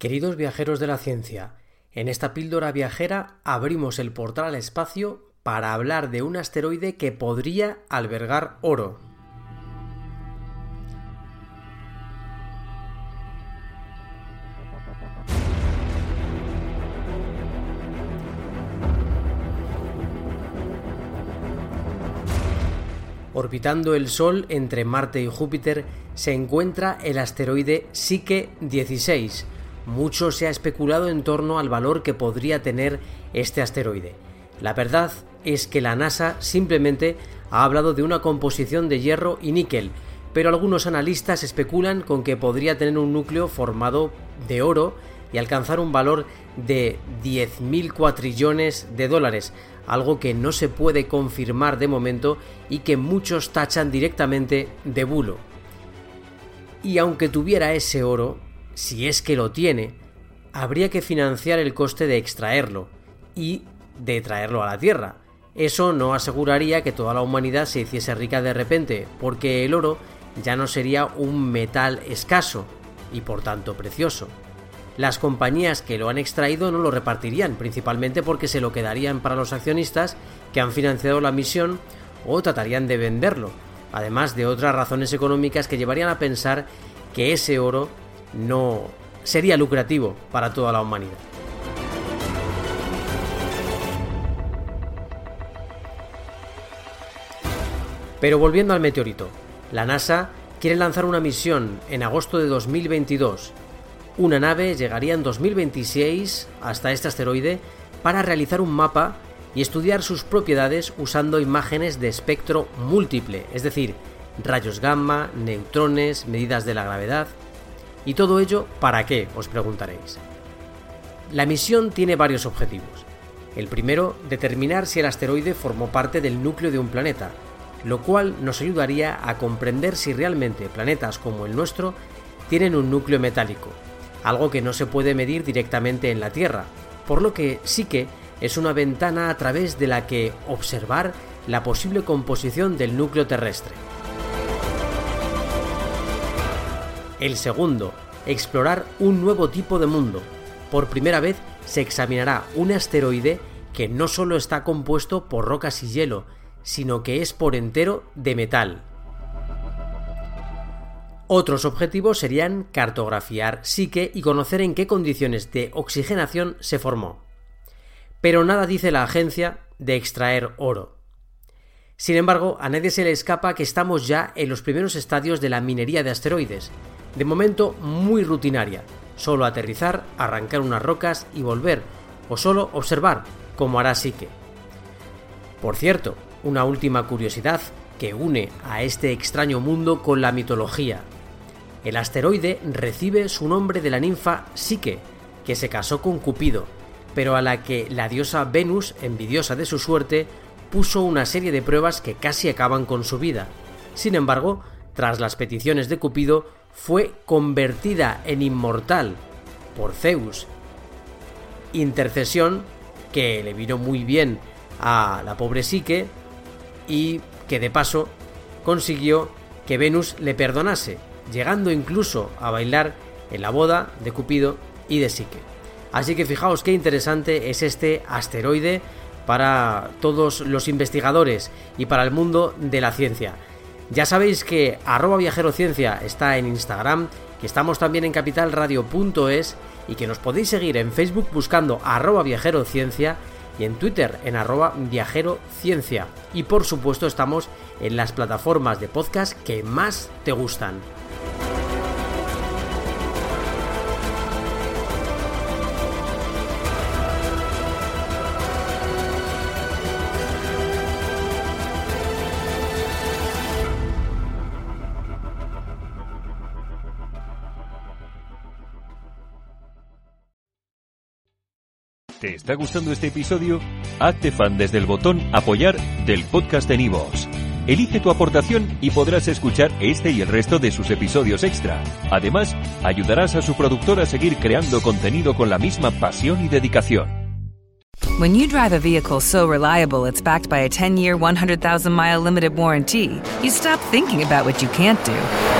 Queridos viajeros de la ciencia, en esta píldora viajera abrimos el portal al espacio para hablar de un asteroide que podría albergar oro. Orbitando el Sol entre Marte y Júpiter se encuentra el asteroide Psyche 16. Mucho se ha especulado en torno al valor que podría tener este asteroide. La verdad es que la NASA simplemente ha hablado de una composición de hierro y níquel, pero algunos analistas especulan con que podría tener un núcleo formado de oro y alcanzar un valor de 10.000 cuatrillones de dólares, algo que no se puede confirmar de momento y que muchos tachan directamente de bulo. Y aunque tuviera ese oro, si es que lo tiene, habría que financiar el coste de extraerlo y de traerlo a la Tierra. Eso no aseguraría que toda la humanidad se hiciese rica de repente, porque el oro ya no sería un metal escaso y por tanto precioso las compañías que lo han extraído no lo repartirían, principalmente porque se lo quedarían para los accionistas que han financiado la misión o tratarían de venderlo, además de otras razones económicas que llevarían a pensar que ese oro no sería lucrativo para toda la humanidad. Pero volviendo al meteorito, la NASA quiere lanzar una misión en agosto de 2022 una nave llegaría en 2026 hasta este asteroide para realizar un mapa y estudiar sus propiedades usando imágenes de espectro múltiple, es decir, rayos gamma, neutrones, medidas de la gravedad. ¿Y todo ello para qué? os preguntaréis. La misión tiene varios objetivos. El primero, determinar si el asteroide formó parte del núcleo de un planeta, lo cual nos ayudaría a comprender si realmente planetas como el nuestro tienen un núcleo metálico, algo que no se puede medir directamente en la Tierra, por lo que sí que es una ventana a través de la que observar la posible composición del núcleo terrestre. El segundo, explorar un nuevo tipo de mundo. Por primera vez se examinará un asteroide que no solo está compuesto por rocas y hielo, sino que es por entero de metal. Otros objetivos serían cartografiar Psique y conocer en qué condiciones de oxigenación se formó. Pero nada dice la agencia de extraer oro. Sin embargo, a nadie se le escapa que estamos ya en los primeros estadios de la minería de asteroides, de momento muy rutinaria, solo aterrizar, arrancar unas rocas y volver, o solo observar, como hará Psique. Por cierto, una última curiosidad que une a este extraño mundo con la mitología, el asteroide recibe su nombre de la ninfa Psique, que se casó con Cupido, pero a la que la diosa Venus, envidiosa de su suerte, puso una serie de pruebas que casi acaban con su vida. Sin embargo, tras las peticiones de Cupido, fue convertida en inmortal por Zeus. Intercesión que le vino muy bien a la pobre Psique y que de paso consiguió que Venus le perdonase, llegando incluso a bailar en la boda de Cupido y de Psique. Así que fijaos qué interesante es este asteroide para todos los investigadores y para el mundo de la ciencia. Ya sabéis que arroba viajerociencia está en Instagram, que estamos también en capitalradio.es y que nos podéis seguir en Facebook buscando arroba viajerociencia y en Twitter en arroba viajerociencia. Y por supuesto estamos en las plataformas de podcast que más te gustan. ¿Te está gustando este episodio? Hazte fan desde el botón Apoyar del podcast de Nivos. Elige tu aportación y podrás escuchar este y el resto de sus episodios extra. Además, ayudarás a su productor a seguir creando contenido con la misma pasión y dedicación. When you drive a vehicle so reliable it's backed by a 10-year, 100,000-mile limited warranty, you stop thinking about what you can't do